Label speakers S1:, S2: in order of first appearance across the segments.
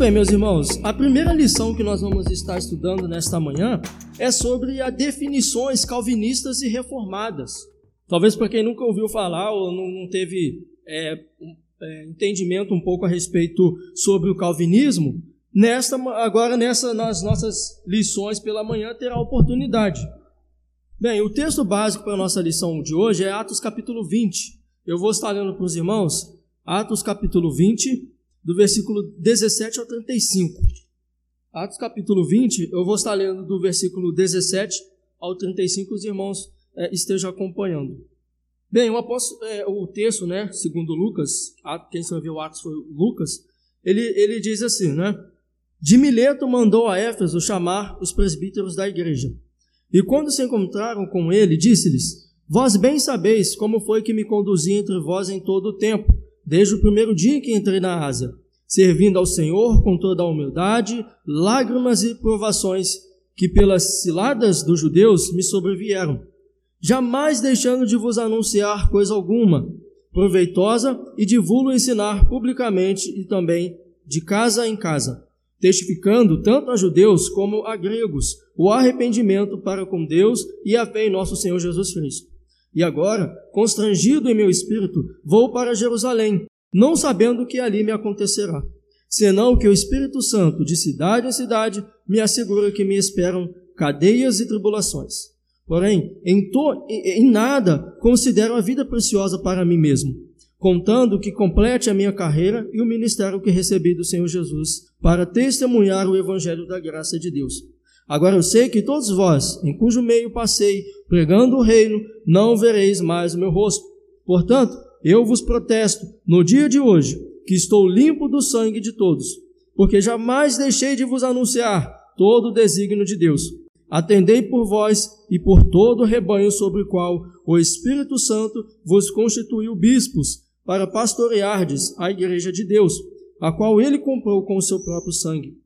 S1: bem, meus irmãos, a primeira lição que nós vamos estar estudando nesta manhã é sobre as definições calvinistas e reformadas. Talvez para quem nunca ouviu falar ou não, teve é, é, entendimento um pouco a respeito sobre o calvinismo, nesta, agora nessa, nas nossas lições pela manhã terá oportunidade. Bem, o texto básico para a nossa lição de hoje é Atos capítulo 20. Eu vou estar lendo para os irmãos Atos capítulo 20, do versículo 17 ao 35. Atos capítulo 20, eu vou estar lendo do versículo 17 ao 35, os irmãos é, estejam acompanhando. Bem, o, apóstolo, é, o texto, né, segundo Lucas, quem escreveu Atos foi Lucas, ele, ele diz assim, né? De Mileto mandou a Éfeso chamar os presbíteros da igreja. E quando se encontraram com ele, disse-lhes: Vós bem sabeis como foi que me conduzi entre vós em todo o tempo desde o primeiro dia que entrei na Ásia, servindo ao Senhor com toda a humildade, lágrimas e provações que pelas ciladas dos judeus me sobrevieram, jamais deixando de vos anunciar coisa alguma, proveitosa e de vos ensinar publicamente e também de casa em casa, testificando tanto a judeus como a gregos o arrependimento para com Deus e a fé em nosso Senhor Jesus Cristo e agora, constrangido em meu espírito, vou para Jerusalém, não sabendo o que ali me acontecerá, senão que o Espírito Santo, de cidade em cidade, me assegura que me esperam cadeias e tribulações. Porém, em, to, em nada considero a vida preciosa para mim mesmo, contando que complete a minha carreira e o ministério que recebi do Senhor Jesus para testemunhar o evangelho da graça de Deus Agora eu sei que todos vós, em cujo meio passei, pregando o reino, não vereis mais o meu rosto. Portanto, eu vos protesto, no dia de hoje, que estou limpo do sangue de todos, porque jamais deixei de vos anunciar todo o desígnio de Deus. Atendei por vós e por todo o rebanho sobre o qual o Espírito Santo vos constituiu bispos, para pastoreardes a igreja de Deus, a qual ele comprou com o seu próprio sangue.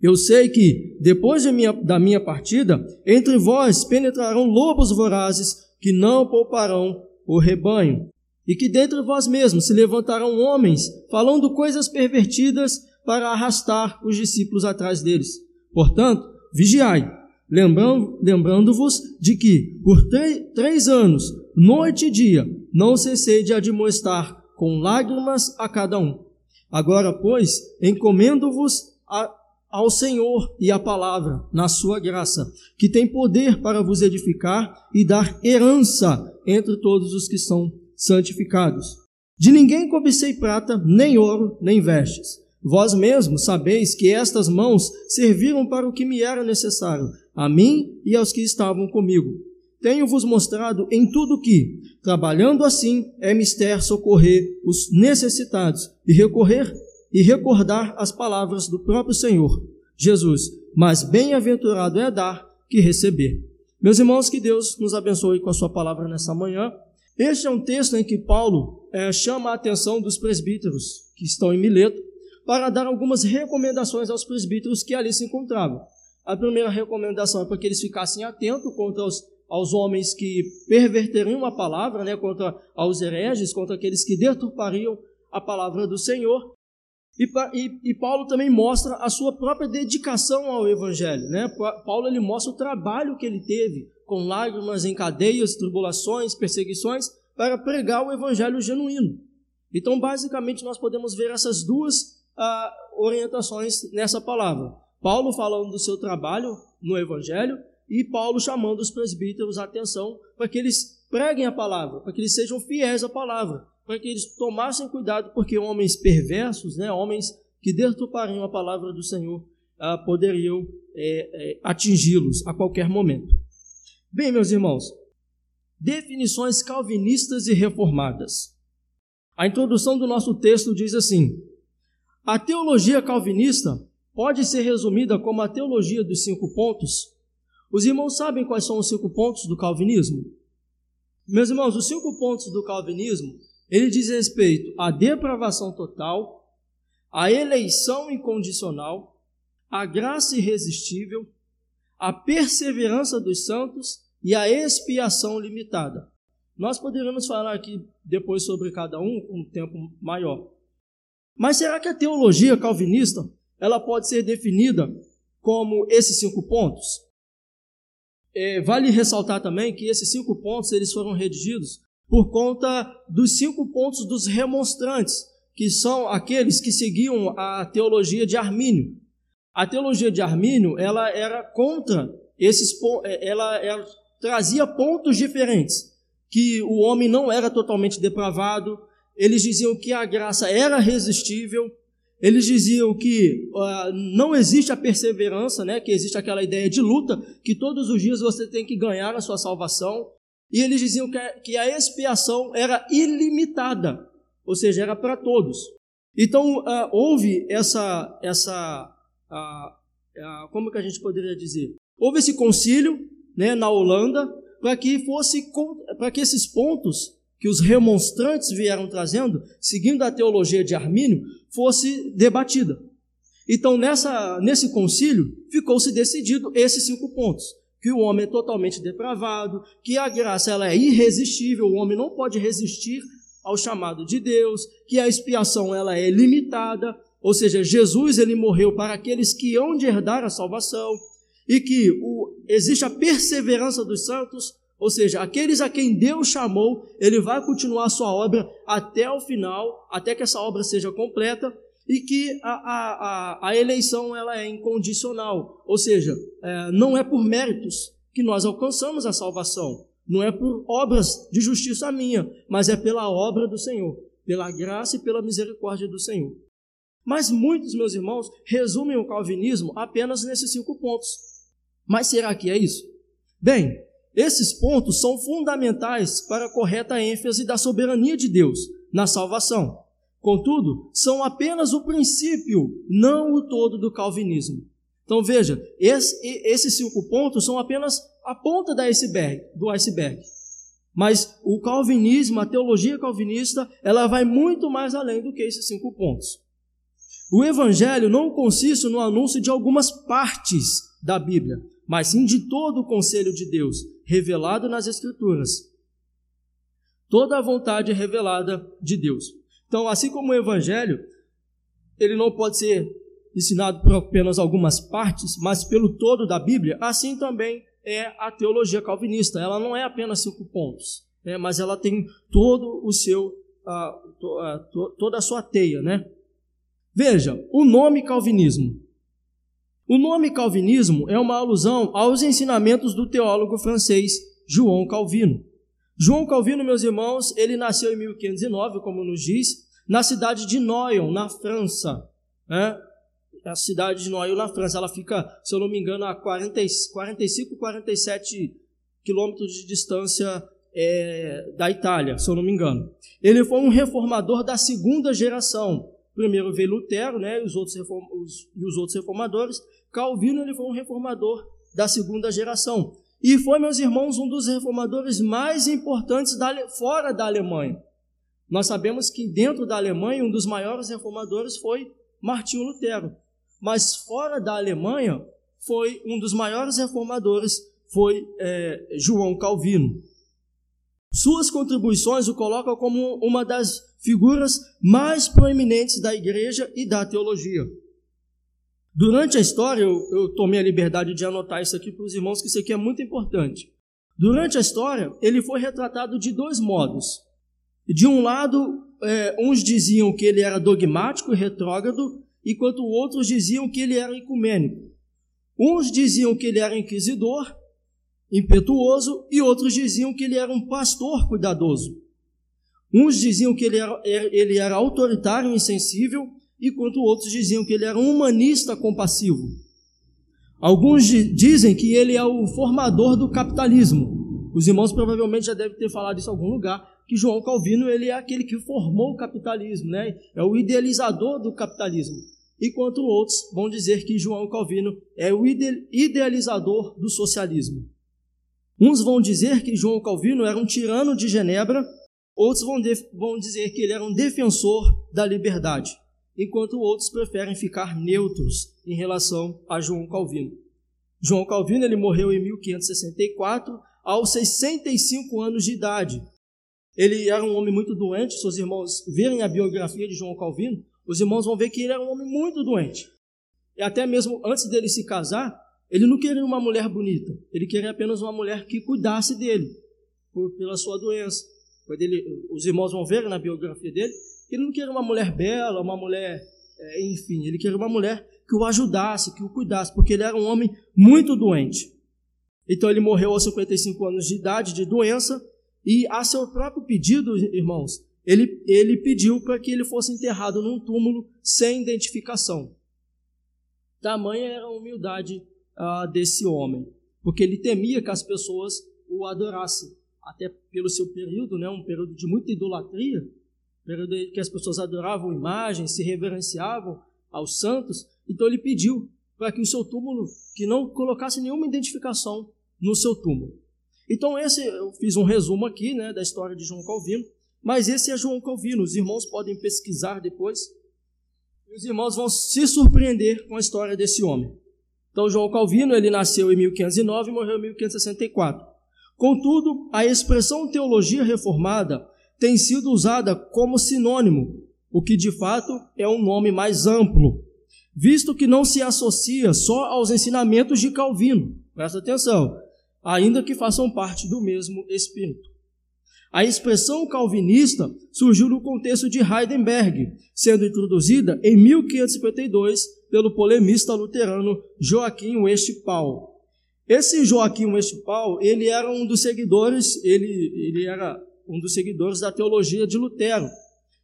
S1: Eu sei que, depois de minha, da minha partida, entre vós penetrarão lobos vorazes que não pouparão o rebanho, e que dentre vós mesmos se levantarão homens falando coisas pervertidas para arrastar os discípulos atrás deles. Portanto, vigiai, lembrando-vos de que, por três anos, noite e dia, não cessei de admoestar com lágrimas a cada um. Agora, pois, encomendo-vos ao Senhor e à palavra, na sua graça, que tem poder para vos edificar e dar herança entre todos os que são santificados. De ninguém cobicei prata, nem ouro, nem vestes. Vós mesmos sabeis que estas mãos serviram para o que me era necessário, a mim e aos que estavam comigo. Tenho-vos mostrado em tudo que, trabalhando assim, é mister socorrer os necessitados e recorrer e recordar as palavras do próprio Senhor, Jesus. Mas bem-aventurado é dar que receber. Meus irmãos, que Deus nos abençoe com a sua palavra nessa manhã. Este é um texto em que Paulo é, chama a atenção dos presbíteros que estão em Mileto para dar algumas recomendações aos presbíteros que ali se encontravam. A primeira recomendação é para que eles ficassem atentos contra os, aos homens que perverteriam a palavra, né, contra aos hereges, contra aqueles que deturpariam a palavra do Senhor. E, e, e, Paulo também mostra a sua própria dedicação ao Evangelho. Né? Paulo ele mostra o trabalho que ele teve com lágrimas em cadeias, tribulações, perseguições, para pregar o Evangelho genuíno. Então, basicamente, nós podemos ver essas duas ah, orientações nessa palavra. Paulo falando do seu trabalho no Evangelho e Paulo chamando os presbíteros a atenção para que eles preguem a palavra, para que eles sejam fiéis à palavra, para que eles tomassem cuidado, porque homens perversos, né, homens que deturpariam a palavra do Senhor, ah, poderiam é, é, atingi-los a qualquer momento. Bem, meus irmãos, definições calvinistas e reformadas. A introdução do nosso texto diz assim: a teologia calvinista pode ser resumida como a teologia dos cinco pontos. Os irmãos sabem quais são os cinco pontos do calvinismo? Meus irmãos, os cinco pontos do calvinismo Ele diz respeito à depravação total, à eleição incondicional, à graça irresistível, à perseverança dos santos e à expiação limitada. Nós poderíamos falar aqui depois sobre cada um um tempo maior. Mas será que a teologia calvinista ela pode ser definida como esses cinco pontos? É, vale ressaltar também que esses cinco pontos eles foram redigidos por conta dos cinco pontos dos remonstrantes, que são aqueles que seguiam a teologia de Armínio. A teologia de Armínio ela era contra esses é, ela, ela trazia pontos diferentes, que o homem não era totalmente depravado, eles diziam que a graça era resistível, eles diziam que uh, não existe a perseverança, né? que existe aquela ideia de luta, que todos os dias você tem que ganhar a sua salvação. E eles diziam que, que a expiação era ilimitada, ou seja, era para todos. Então, uh, houve essa, essa uh, como que a gente poderia dizer? Houve esse concílio né, na Holanda para que fosse para que esses pontos que os remonstrantes vieram trazendo, seguindo a teologia de Armínio, fosse debatida. Então, nessa, nesse concílio, ficou-se decidido esses cinco pontos. Que o homem é totalmente depravado, que a graça ela é irresistível, o homem não pode resistir ao chamado de Deus, que a expiação ela é limitada, ou seja, Jesus ele morreu para aqueles que hão de herdar a salvação, e que o, existe a perseverança dos santos, ou seja, aqueles a quem Deus chamou, ele vai continuar a sua obra até o final, até que essa obra seja completa, e que a, a, a, eleição ela é incondicional, ou seja, é, não é por méritos que nós alcançamos a salvação, não é por obras de justiça minha, mas é pela obra do Senhor, pela graça e pela misericórdia do Senhor. Mas muitos, meus irmãos, resumem o calvinismo apenas nesses cinco pontos. Mas será que é isso? Bem, esses pontos são fundamentais para a correta ênfase da soberania de Deus na salvação. Contudo, são apenas o princípio, não o todo do calvinismo. Então veja, esse, esses cinco pontos são apenas a ponta da iceberg, do iceberg. Mas o calvinismo, a teologia calvinista, ela vai muito mais além do que esses cinco pontos. O evangelho não consiste no anúncio de algumas partes da Bíblia, mas sim de todo o conselho de Deus, revelado nas Escrituras. Toda a vontade revelada de Deus. Então, assim como o Evangelho, ele não pode ser ensinado por apenas algumas partes, mas pelo todo da Bíblia, assim também é a teologia calvinista. Ela não é apenas cinco pontos, né, mas ela tem todo o seu, to, to, toda a sua teia, né? Veja, o nome calvinismo o nome calvinismo é uma alusão aos ensinamentos do teólogo francês João Calvino. João Calvino, meus irmãos, ele nasceu em 1509, como nos diz, na cidade de Noyon, na França. Né? A cidade de Noyon, na França, ela fica, se eu não me engano, a 40, 45, 47 quilômetros de distância é, da Itália, se eu não me engano. Ele foi um reformador da segunda geração. Primeiro veio Lutero, né, e os outros, reform, os, e os outros reformadores, Calvino ele foi um reformador da segunda geração. E foi, meus irmãos, um dos reformadores mais importantes da, fora da Alemanha. Nós sabemos que dentro da Alemanha, um dos maiores reformadores foi Martinho Lutero. Mas fora da Alemanha, foi um dos maiores reformadores foi é, João Calvino. Suas contribuições o colocam como uma das figuras mais proeminentes da igreja e da teologia. Durante a história, eu, eu tomei a liberdade de anotar isso aqui para os irmãos, que isso aqui é muito importante. Durante a história, ele foi retratado de dois modos. De um lado, é, uns diziam que ele era dogmático e retrógrado, enquanto outros diziam que ele era ecumênico. Uns diziam que ele era inquisidor, impetuoso, e outros diziam que ele era um pastor cuidadoso. Uns diziam que ele era, ele era autoritário e insensível, enquanto outros diziam que ele era um humanista compassivo. Alguns dizem que ele é o formador do capitalismo. Os irmãos provavelmente já devem ter falado isso em algum lugar, que João Calvino ele é aquele que formou o capitalismo, né? é o idealizador do capitalismo. Enquanto outros vão dizer que João Calvino é o idealizador do socialismo. Uns vão dizer que João Calvino era um tirano de Genebra, Outros vão, vão dizer que ele era um defensor da liberdade, enquanto outros preferem ficar neutros em relação a João Calvino. João Calvino ele morreu em 1564, aos 65 anos de idade. Ele era um homem muito doente. Se os irmãos verem a biografia de João Calvino, os irmãos vão ver que ele era um homem muito doente. E até mesmo antes dele se casar, ele não queria uma mulher bonita. Ele queria apenas uma mulher que cuidasse dele por, pela sua doença. Ele, os irmãos vão ver na biografia dele que ele não queria uma mulher bela, uma mulher, é, enfim, ele queria uma mulher que o ajudasse, que o cuidasse, porque ele era um homem muito doente. Então ele morreu aos 55 anos de idade de doença e a seu próprio pedido, irmãos, ele, ele pediu para que ele fosse enterrado num túmulo sem identificação. Tamanha era a humildade ah, desse homem, porque ele temia que as pessoas o adorassem, até pelo seu período, né, um período de muita idolatria, período que as pessoas adoravam imagens, se reverenciavam aos santos. Então ele pediu para que o seu túmulo, que não colocasse nenhuma identificação no seu túmulo. Então, esse eu fiz um resumo aqui né, da história de João Calvino, mas esse é João Calvino. Os irmãos podem pesquisar depois. E os irmãos vão se surpreender com a história desse homem. Então, João Calvino, ele nasceu em 1509 e morreu em 1564. Contudo, a expressão teologia reformada tem sido usada como sinônimo, o que de fato é um nome mais amplo, visto que não se associa só aos ensinamentos de Calvino. Presta atenção ainda que façam parte do mesmo espírito. A expressão calvinista surgiu no contexto de Heidenberg, sendo introduzida em 1552 pelo polemista luterano Joaquim Westphal. Esse Joaquim Westphal, ele era um dos seguidores, ele, ele era um dos seguidores da teologia de Lutero.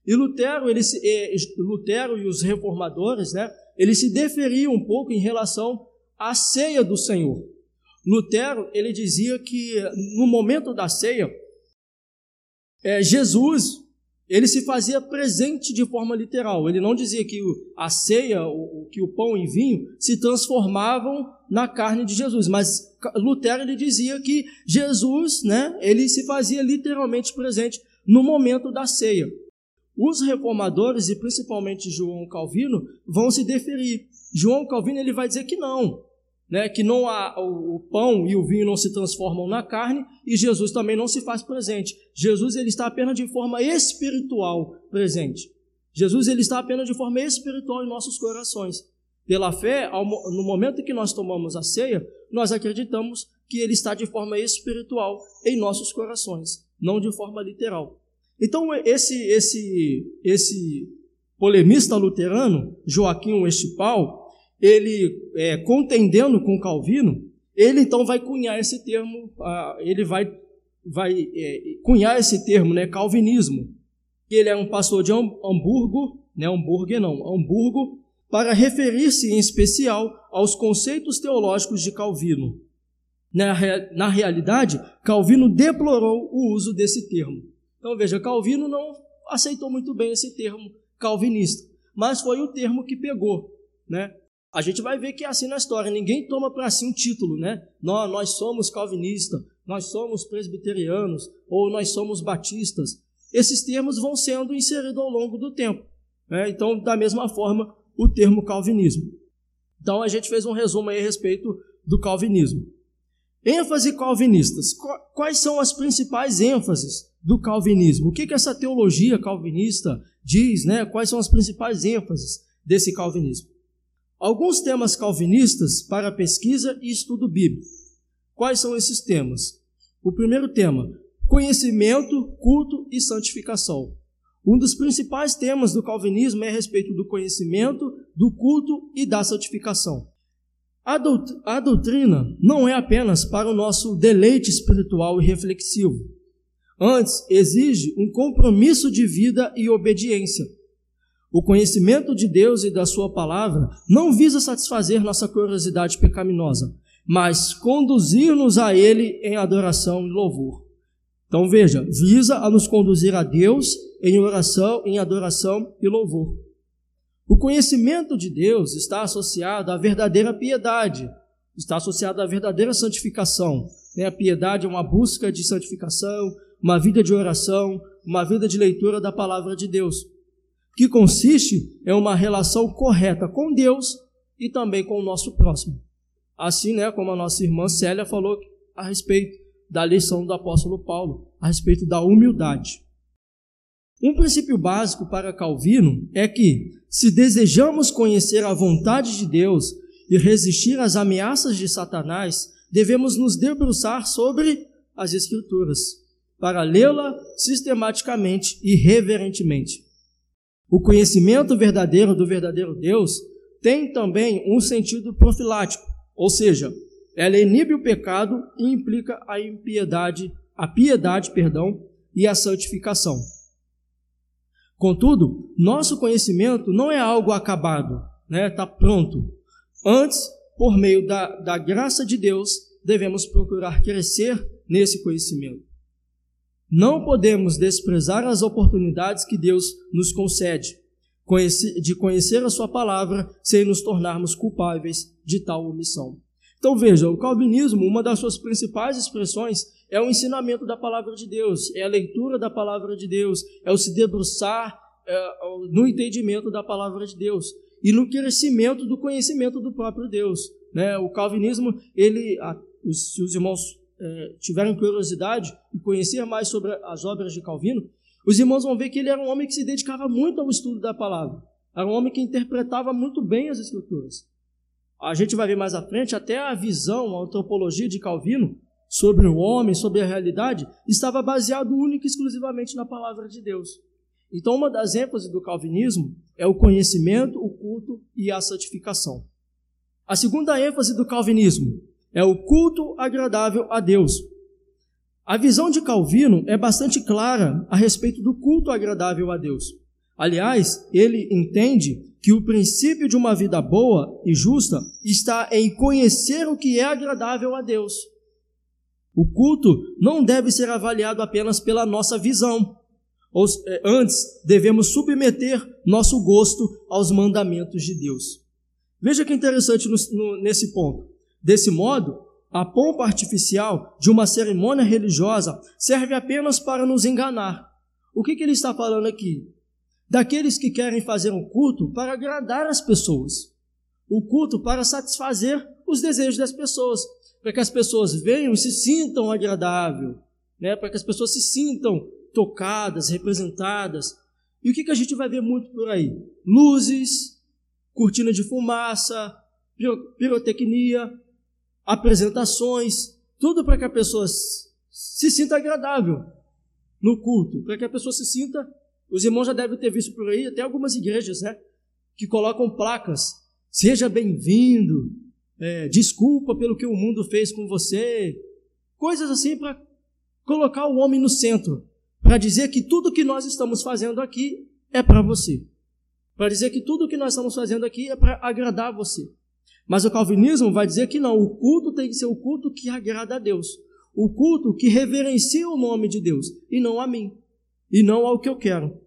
S1: E Lutero, ele, eh, Lutero e os reformadores, né, eles se deferiam um pouco em relação à ceia do Senhor. Lutero ele dizia que no momento da ceia, é, Jesus ele se fazia presente de forma literal. Ele não dizia que a ceia, o, que o pão e vinho se transformavam na carne de Jesus, mas Lutero ele dizia que Jesus, né, ele se fazia literalmente presente no momento da ceia. Os reformadores e principalmente João Calvino vão se deferir. João Calvino ele vai dizer que não, né, que não há, o, o, pão e o vinho não se transformam na carne e Jesus também não se faz presente. Jesus ele está apenas de forma espiritual presente. Jesus ele está apenas de forma espiritual em nossos corações. Pela fé, ao, no momento que nós tomamos a ceia, nós acreditamos que ele está de forma espiritual em nossos corações, não de forma literal. Então esse esse esse polemista luterano, Joaquim Westphal, ele é, contendendo com Calvino, ele então vai cunhar esse termo, ah, ele vai, vai é, cunhar esse termo, né, calvinismo. Ele é um pastor de Hamburgo, né, Hamburgo não, Hamburgo, para referir-se em especial aos conceitos teológicos de Calvino. Na, na realidade, Calvino deplorou o uso desse termo. Então veja, Calvino não aceitou muito bem esse termo calvinista, mas foi o termo que pegou, né? A gente vai ver que é assim na história, ninguém toma para si um título, né? Nós, nós somos calvinistas, nós somos presbiterianos, ou nós somos batistas. Esses termos vão sendo inseridos ao longo do tempo. Né? Então, da mesma forma, o termo calvinismo. Então, a gente fez um resumo aí a respeito do calvinismo. ênfase calvinistas. Quais são as principais ênfases do calvinismo? O que, que essa teologia calvinista diz? Né? Quais são as principais ênfases desse calvinismo? Alguns temas calvinistas para pesquisa e estudo bíblico. Quais são esses temas? O primeiro tema: conhecimento, culto e santificação. Um dos principais temas do calvinismo é a respeito do conhecimento, do culto e da santificação. A doutrina não é apenas para o nosso deleite espiritual e reflexivo. Antes, exige um compromisso de vida e obediência o conhecimento de Deus e da Sua palavra não visa satisfazer nossa curiosidade pecaminosa, mas conduzir-nos a Ele em adoração e louvor. Então veja, visa a nos conduzir a Deus em oração, em adoração e louvor. O conhecimento de Deus está associado à verdadeira piedade, está associado à verdadeira santificação. Né? A piedade é uma busca de santificação, uma vida de oração, uma vida de leitura da palavra de Deus, que consiste em uma relação correta com Deus e também com o nosso próximo. Assim, né, como a nossa irmã Célia falou a respeito da lição do apóstolo Paulo, a respeito da humildade. Um princípio básico para Calvino é que, se desejamos conhecer a vontade de Deus e resistir às ameaças de Satanás, devemos nos debruçar sobre as Escrituras, para lê-la sistematicamente e reverentemente. O conhecimento verdadeiro do verdadeiro Deus tem também um sentido profilático, ou seja, ela inibe o pecado e implica a impiedade, a piedade, perdão, e a santificação. Contudo, nosso conhecimento não é algo acabado, né? Está pronto. Antes, por meio da, da graça de Deus, devemos procurar crescer nesse conhecimento. Não podemos desprezar as oportunidades que Deus nos concede de conhecer a Sua palavra sem nos tornarmos culpáveis de tal omissão. Então veja, o calvinismo, uma das suas principais expressões é o ensinamento da palavra de Deus, é a leitura da palavra de Deus, é o se debruçar é, no entendimento da palavra de Deus e no crescimento do conhecimento do próprio Deus. Né? O calvinismo, ele, a, os, os irmãos é, tiverem curiosidade e conhecer mais sobre as obras de Calvino, os irmãos vão ver que ele era um homem que se dedicava muito ao estudo da palavra. Era um homem que interpretava muito bem as escrituras a gente vai ver mais à frente, até a visão, a antropologia de Calvino sobre o homem, sobre a realidade, estava baseado única e exclusivamente na palavra de Deus. Então, uma das ênfases do calvinismo é o conhecimento, o culto e a santificação. A segunda ênfase do calvinismo é o culto agradável a Deus. A visão de Calvino é bastante clara a respeito do culto agradável a Deus. Aliás, ele entende que o princípio de uma vida boa e justa está em conhecer o que é agradável a Deus. O culto não deve ser avaliado apenas pela nossa visão. Eh, antes, devemos submeter nosso gosto aos mandamentos de Deus. Veja que interessante nesse ponto. Desse modo, a pompa artificial de uma cerimônia religiosa serve apenas para nos enganar. O que, que ele está falando aqui? daqueles que querem fazer um culto para agradar as pessoas. O culto para satisfazer os desejos das pessoas, para que as pessoas venham e se sintam agradável, né? para que as pessoas se sintam tocadas, representadas. E o que, que a gente vai ver muito por aí? Luzes, cortina de fumaça, pirotecnia, apresentações, tudo para que a pessoa se sinta agradável no culto, para que a pessoa se sinta os irmãos já devem ter visto por aí até algumas igrejas, né? Que colocam placas. Seja bem-vindo. É, desculpa pelo que o mundo fez com você. Coisas assim para colocar o homem no centro. Para dizer que tudo que nós estamos fazendo aqui é para você. Para dizer que tudo que nós estamos fazendo aqui é para agradar você. Mas o calvinismo vai dizer que não, o culto tem que ser o culto que agrada a Deus. O culto que reverencia o nome de Deus e não a mim e não ao que eu quero.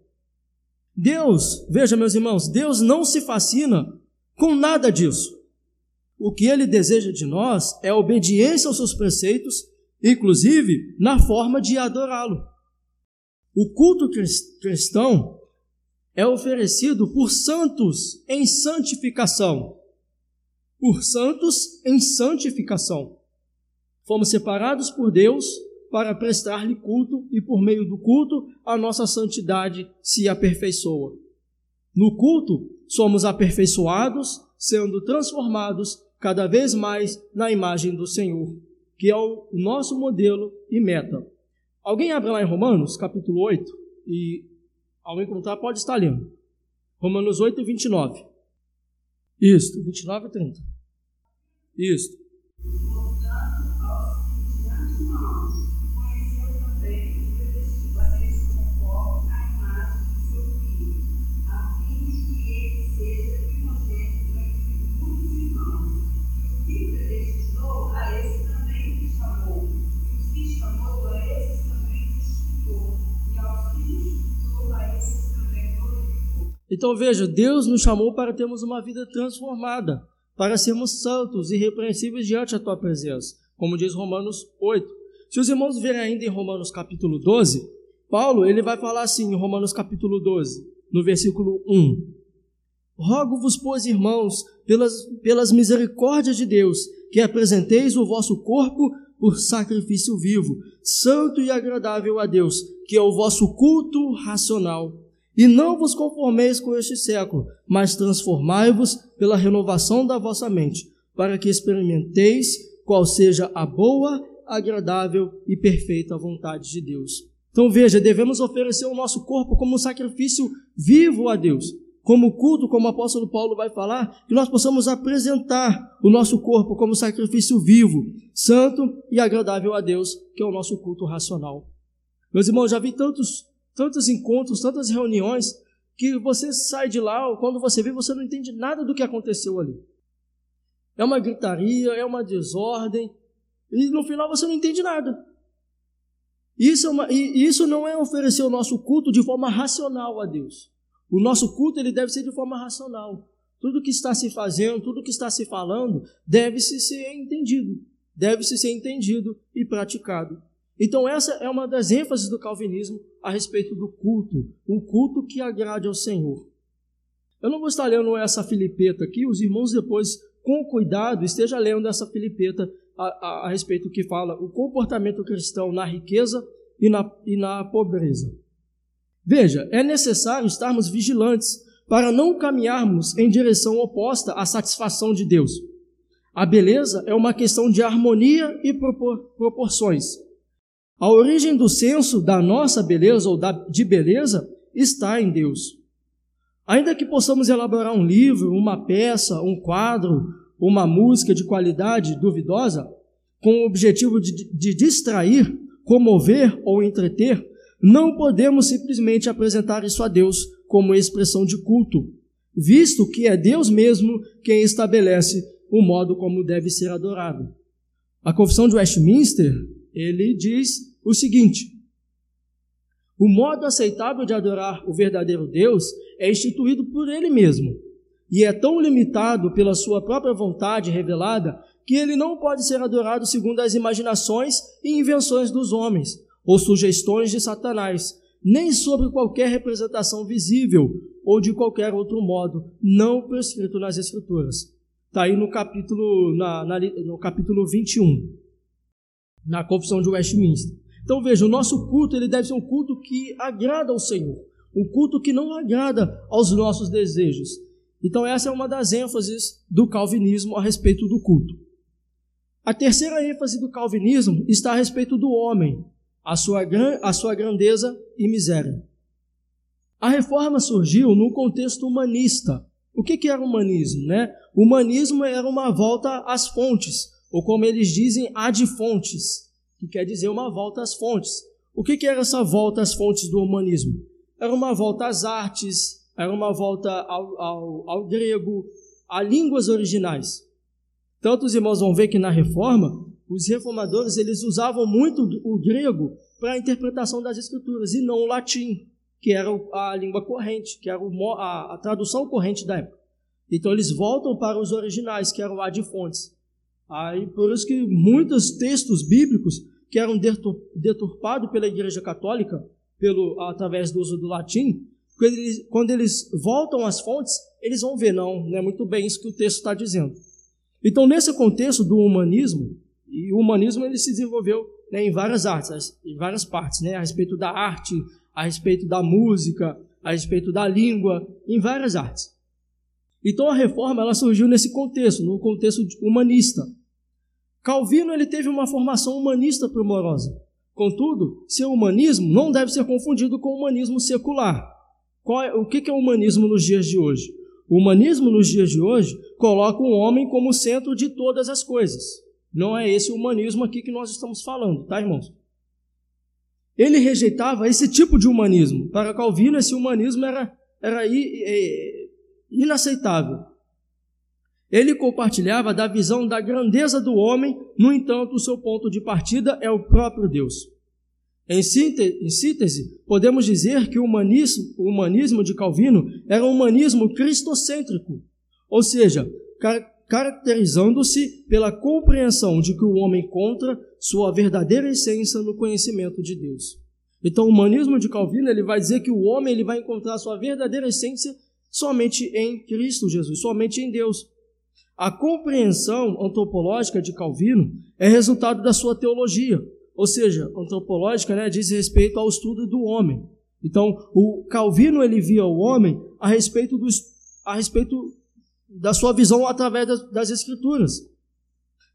S1: Deus, veja meus irmãos, Deus não se fascina com nada disso. O que ele deseja de nós é obediência aos seus preceitos, inclusive na forma de adorá-lo. O culto cristão é oferecido por santos em santificação. Por santos em santificação. Fomos separados por Deus para prestar-lhe culto e por meio do culto a nossa santidade se aperfeiçoa. No culto somos aperfeiçoados, sendo transformados cada vez mais na imagem do Senhor, que é o nosso modelo e meta. Alguém abre lá em Romanos, capítulo 8, e ao encontrar pode estar lendo. Romanos 8 e 29. Isto, 29 e 30. Isto. Então veja, Deus nos chamou para termos uma vida transformada, para sermos santos e irrepreensíveis diante da tua presença, como diz Romanos 8. Se os irmãos verem ainda em Romanos capítulo 12, Paulo, ele vai falar assim em Romanos capítulo 12, no versículo 1. Rogo-vos, pois, irmãos, pelas, pelas misericórdias de Deus, que apresenteis o vosso corpo por sacrifício vivo, santo e agradável a Deus, que é o vosso culto racional. E não vos conformeis com este século, mas transformai-vos pela renovação da vossa mente, para que experimenteis qual seja a boa, agradável e perfeita vontade de Deus. Então veja, devemos oferecer o nosso corpo como um sacrifício vivo a Deus como culto, como o apóstolo Paulo vai falar, que nós possamos apresentar o nosso corpo como sacrifício vivo, santo e agradável a Deus, que é o nosso culto racional. Meus irmãos, já vi tantos, tantos encontros, tantas reuniões, que você sai de lá, quando você vê, você não entende nada do que aconteceu ali. É uma gritaria, é uma desordem, e no final você não entende nada. Isso, é uma, e isso não é oferecer o nosso culto de forma racional a Deus. O nosso culto ele deve ser de forma racional. Tudo que está se fazendo, tudo que está se falando, deve-se ser entendido, deve-se ser entendido e praticado. Então essa é uma das ênfases do calvinismo a respeito do culto, um culto que agrade ao Senhor. Eu não vou estar lendo essa filipeta aqui, os irmãos depois, com cuidado, esteja lendo essa filipeta a, a, a respeito que fala o comportamento cristão na riqueza e na, e na pobreza. Veja, é necessário estarmos vigilantes para não caminharmos em direção oposta à satisfação de Deus. A beleza é uma questão de harmonia e propor proporções. A origem do senso da nossa beleza ou da, de beleza está em Deus. Ainda que possamos elaborar um livro, uma peça, um quadro, uma música de qualidade duvidosa, com o objetivo de, de distrair, comover ou entreter, não podemos simplesmente apresentar isso a Deus como expressão de culto, visto que é Deus mesmo quem estabelece o modo como deve ser adorado. A Confissão de Westminster, ele diz o seguinte: O modo aceitável de adorar o verdadeiro Deus é instituído por ele mesmo, e é tão limitado pela sua própria vontade revelada que ele não pode ser adorado segundo as imaginações e invenções dos homens ou sugestões de Satanás, nem sobre qualquer representação visível ou de qualquer outro modo não prescrito nas Escrituras. Está aí no capítulo, na, na, no capítulo 21, na Confissão de Westminster. Então veja, o nosso culto ele deve ser um culto que agrada ao Senhor, um culto que não agrada aos nossos desejos. Então essa é uma das ênfases do calvinismo a respeito do culto. A terceira ênfase do calvinismo está a respeito do homem, a sua, a sua grandeza e miséria. A reforma surgiu num contexto humanista. O que, que era humanismo? Né? Humanismo era uma volta às fontes, ou como eles dizem, ad fontes, que quer dizer uma volta às fontes. O que, que era essa volta às fontes do humanismo? Era uma volta às artes, era uma volta ao, ao, ao grego, a línguas originais. Tanto os irmãos vão ver que na reforma os reformadores eles usavam muito o grego para a interpretação das escrituras e não o latim, que era a língua corrente, que era a, a tradução corrente da época. Então eles voltam para os originais, que eram ad fontes. Aí por isso que muitos textos bíblicos que eram deturpados pela Igreja Católica pelo através do uso do latim, quando eles, quando eles voltam às fontes, eles vão ver não, não é muito bem isso que o texto está dizendo. Então nesse contexto do humanismo, e o humanismo ele se desenvolveu né, em várias artes, em várias partes, né, a respeito da arte, a respeito da música, a respeito da língua, em várias artes. Então a reforma ela surgiu nesse contexto, no contexto humanista. Calvino ele teve uma formação humanista primorosa. Contudo, seu humanismo não deve ser confundido com o humanismo secular. É, o que é o humanismo nos dias de hoje? O humanismo nos dias de hoje coloca o homem como centro de todas as coisas. Não é esse humanismo aqui que nós estamos falando, tá, irmãos? Ele rejeitava esse tipo de humanismo. Para Calvino, esse humanismo era, era inaceitável. Ele compartilhava da visão da grandeza do homem, no entanto, o seu ponto de partida é o próprio Deus. Em síntese, em síntese podemos dizer que o humanismo, o humanismo de Calvino era um humanismo cristocêntrico, ou seja, caracterizando-se pela compreensão de que o homem encontra sua verdadeira essência no conhecimento de Deus. Então, o humanismo de Calvino ele vai dizer que o homem ele vai encontrar sua verdadeira essência somente em Cristo Jesus, somente em Deus. A compreensão antropológica de Calvino é resultado da sua teologia, ou seja, antropológica né, diz respeito ao estudo do homem. Então, o Calvino ele via o homem a respeito, do, a respeito da sua visão através das, das Escrituras.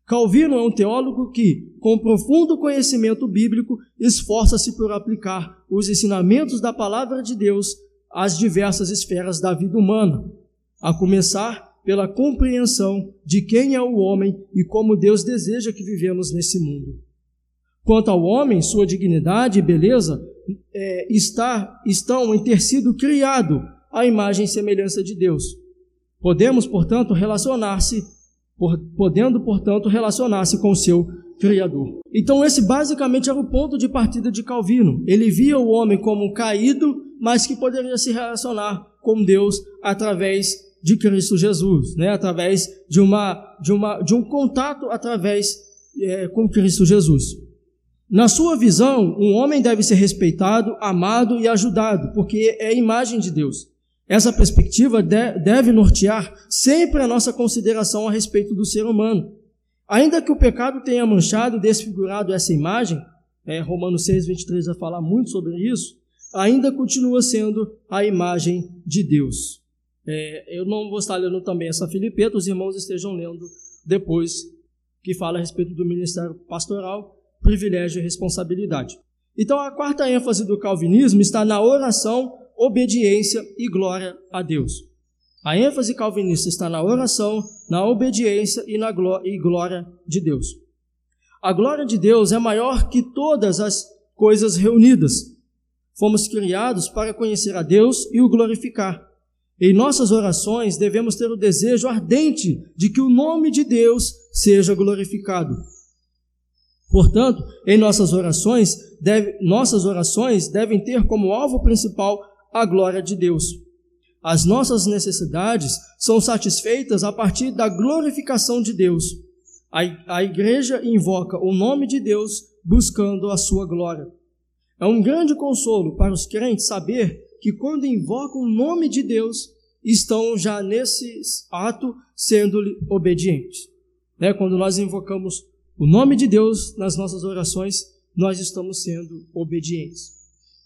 S1: Calvino é um teólogo que, com profundo conhecimento bíblico, esforça-se por aplicar os ensinamentos da palavra de Deus às diversas esferas da vida humana, a começar pela compreensão de quem é o homem e como Deus deseja que vivemos nesse mundo. Quanto ao homem, sua dignidade e beleza é, está, estão em ter sido criado à imagem e semelhança de Deus. Podemos, portanto, relacionar-se, por, podendo, portanto, relacionar-se com o seu Criador. Então, esse basicamente era o ponto de partida de Calvino. Ele via o homem como caído, mas que poderia se relacionar com Deus através de Cristo Jesus, né? através de, uma, de, uma, de um contato através é, com Cristo Jesus. Na sua visão, um homem deve ser respeitado, amado e ajudado, porque é a imagem de Deus. Essa perspectiva deve nortear sempre a nossa consideração a respeito do ser humano. Ainda que o pecado tenha manchado, desfigurado essa imagem, é, Romanos 6, 23 vai falar muito sobre isso, ainda continua sendo a imagem de Deus. É, eu não vou estar lendo também essa Filipeta, os irmãos estejam lendo depois, que fala a respeito do ministério pastoral, privilégio e responsabilidade. Então, a quarta ênfase do calvinismo está na oração, obediência e glória a Deus. A ênfase calvinista está na oração, na obediência e na glória de Deus. A glória de Deus é maior que todas as coisas reunidas. Fomos criados para conhecer a Deus e o glorificar. Em nossas orações devemos ter o desejo ardente de que o nome de Deus seja glorificado. Portanto, em nossas orações, deve, nossas orações devem ter como alvo principal a glória de Deus. As nossas necessidades são satisfeitas a partir da glorificação de Deus. A, a igreja invoca o nome de Deus buscando a sua glória. É um grande consolo para os crentes saber que quando invocam o nome de Deus, estão já nesse ato sendo obedientes. Né? Quando nós invocamos o nome de Deus nas nossas orações, nós estamos sendo obedientes.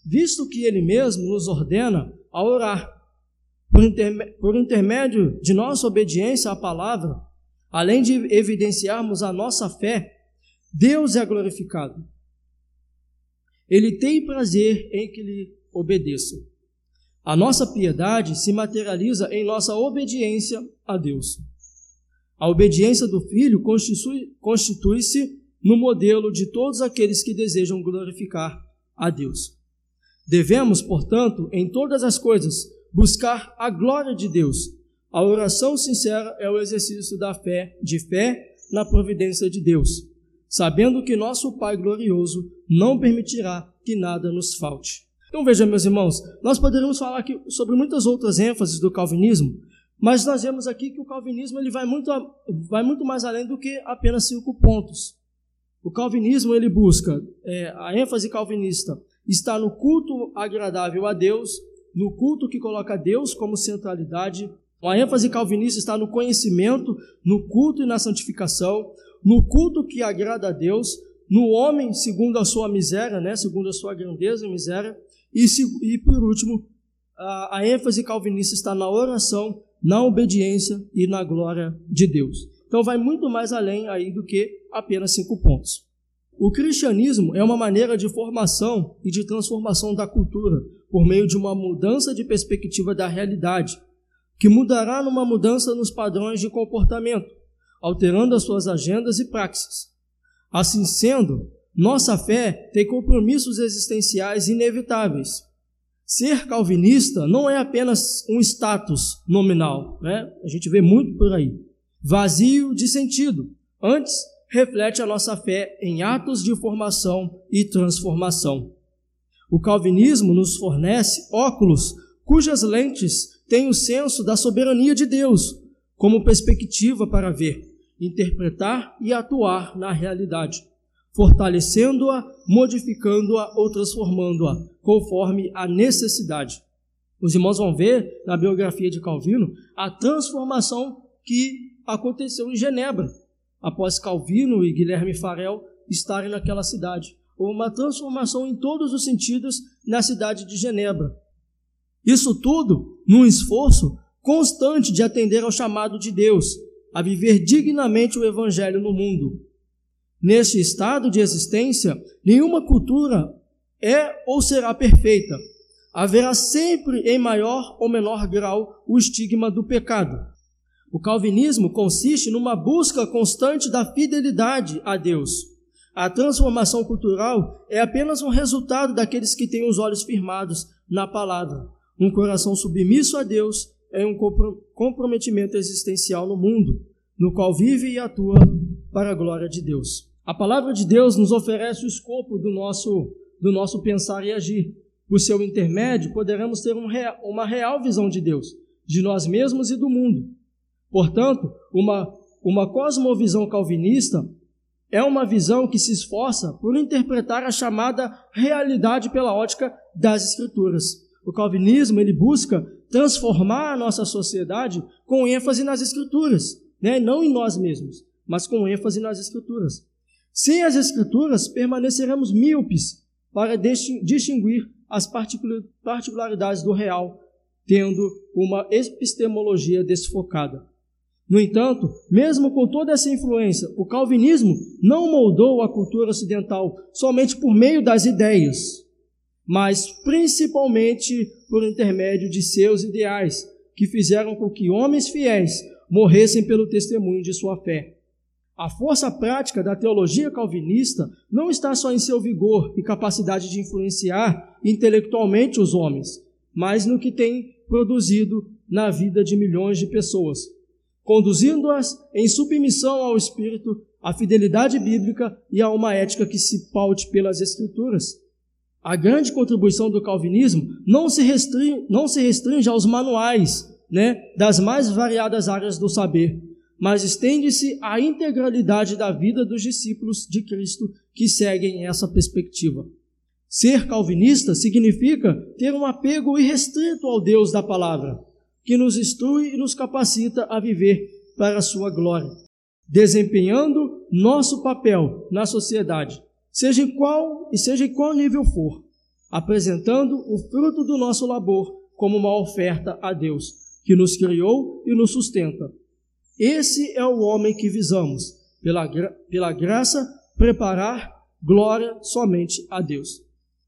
S1: Visto que Ele mesmo nos ordena a orar, por, por intermédio de nossa obediência à palavra, além de evidenciarmos a nossa fé, Deus é glorificado. Ele tem prazer em que lhe obedeçam. A nossa piedade se materializa em nossa obediência a Deus. A obediência do Filho constitui-se no modelo de todos aqueles que desejam glorificar a Deus. Devemos, portanto, em todas as coisas, buscar a glória de Deus. A oração sincera é o exercício da fé, de fé na providência de Deus, sabendo que nosso Pai glorioso não permitirá que nada nos falte. Então veja, meus irmãos, nós poderíamos falar aqui sobre muitas outras ênfases do calvinismo, mas nós vemos aqui que o calvinismo ele vai, muito, vai muito mais além do que apenas cinco pontos. O calvinismo ele busca, é, a ênfase calvinista está no culto agradável a Deus, no culto que coloca Deus como centralidade. A ênfase calvinista está no conhecimento, no culto e na santificação, no culto que agrada a Deus, no homem segundo a sua miséria, né, segundo a sua grandeza e miséria, e, e por último, a, a ênfase calvinista está na oração, na obediência e na glória de Deus. Então vai muito mais além aí do que apenas cinco pontos. O cristianismo é uma maneira de formação e de transformação da cultura por meio de uma mudança de perspectiva da realidade, que mudará numa mudança nos padrões de comportamento, alterando as suas agendas e praxis. Assim sendo, nossa fé tem compromissos existenciais inevitáveis, Ser calvinista não é apenas um status nominal, né? A gente vê muito por aí. Vazio de sentido. Antes, reflete a nossa fé em atos de formação e transformação. O calvinismo nos fornece óculos cujas lentes têm o senso da soberania de Deus como perspectiva para ver, interpretar e atuar na realidade. fortalecendo-a, modificando-a ou transformando-a, conforme a necessidade. Os irmãos vão ver na biografia de Calvino a transformação que aconteceu em Genebra, após Calvino e Guilherme Farel estarem naquela cidade. Uma transformação em todos os sentidos na cidade de Genebra. Isso tudo num esforço constante de atender ao chamado de Deus, a viver dignamente o Evangelho no mundo. Neste estado de existência, nenhuma cultura é ou será perfeita. Haverá sempre, em maior ou menor grau, o estigma do pecado. O calvinismo consiste numa busca constante da fidelidade a Deus. A transformação cultural é apenas um resultado daqueles que têm os olhos firmados na palavra. Um coração submisso a Deus é um comprometimento existencial no mundo, no qual vive e atua para a glória de Deus. A palavra de Deus nos oferece o escopo do nosso, do nosso pensar e agir. Por seu intermédio, poderemos ter um real, uma real visão de Deus, de nós mesmos e do mundo. Portanto, uma, uma cosmovisão calvinista é uma visão que se esforça por interpretar a chamada realidade pela ótica das Escrituras. O calvinismo ele busca transformar a nossa sociedade com ênfase nas Escrituras, né? não em nós mesmos, mas com ênfase nas Escrituras. Sem as Escrituras, permaneceremos míopes para distinguir as particularidades do real, tendo uma epistemologia desfocada. No entanto, mesmo com toda essa influência, o calvinismo não moldou a cultura ocidental somente por meio das ideias, mas principalmente por intermédio de seus ideais, que fizeram com que homens fiéis morressem pelo testemunho de sua fé. A força prática da teologia calvinista não está só em seu vigor e capacidade de influenciar intelectualmente os homens, mas no que tem produzido na vida de milhões de pessoas, conduzindo-as em submissão ao Espírito, à fidelidade bíblica e a uma ética que se paute pelas Escrituras. A grande contribuição do calvinismo não se restringe, não se restringe aos manuais né, das mais variadas áreas do saber, mas estende-se à integralidade da vida dos discípulos de Cristo que seguem essa perspectiva. Ser calvinista significa ter um apego irrestrito ao Deus da palavra, que nos instrui e nos capacita a viver para a sua glória, desempenhando nosso papel na sociedade, seja em qual e seja em qual nível for, apresentando o fruto do nosso labor como uma oferta a Deus, que nos criou e nos sustenta esse é o homem que visamos, pela, gra pela graça, preparar glória somente a Deus.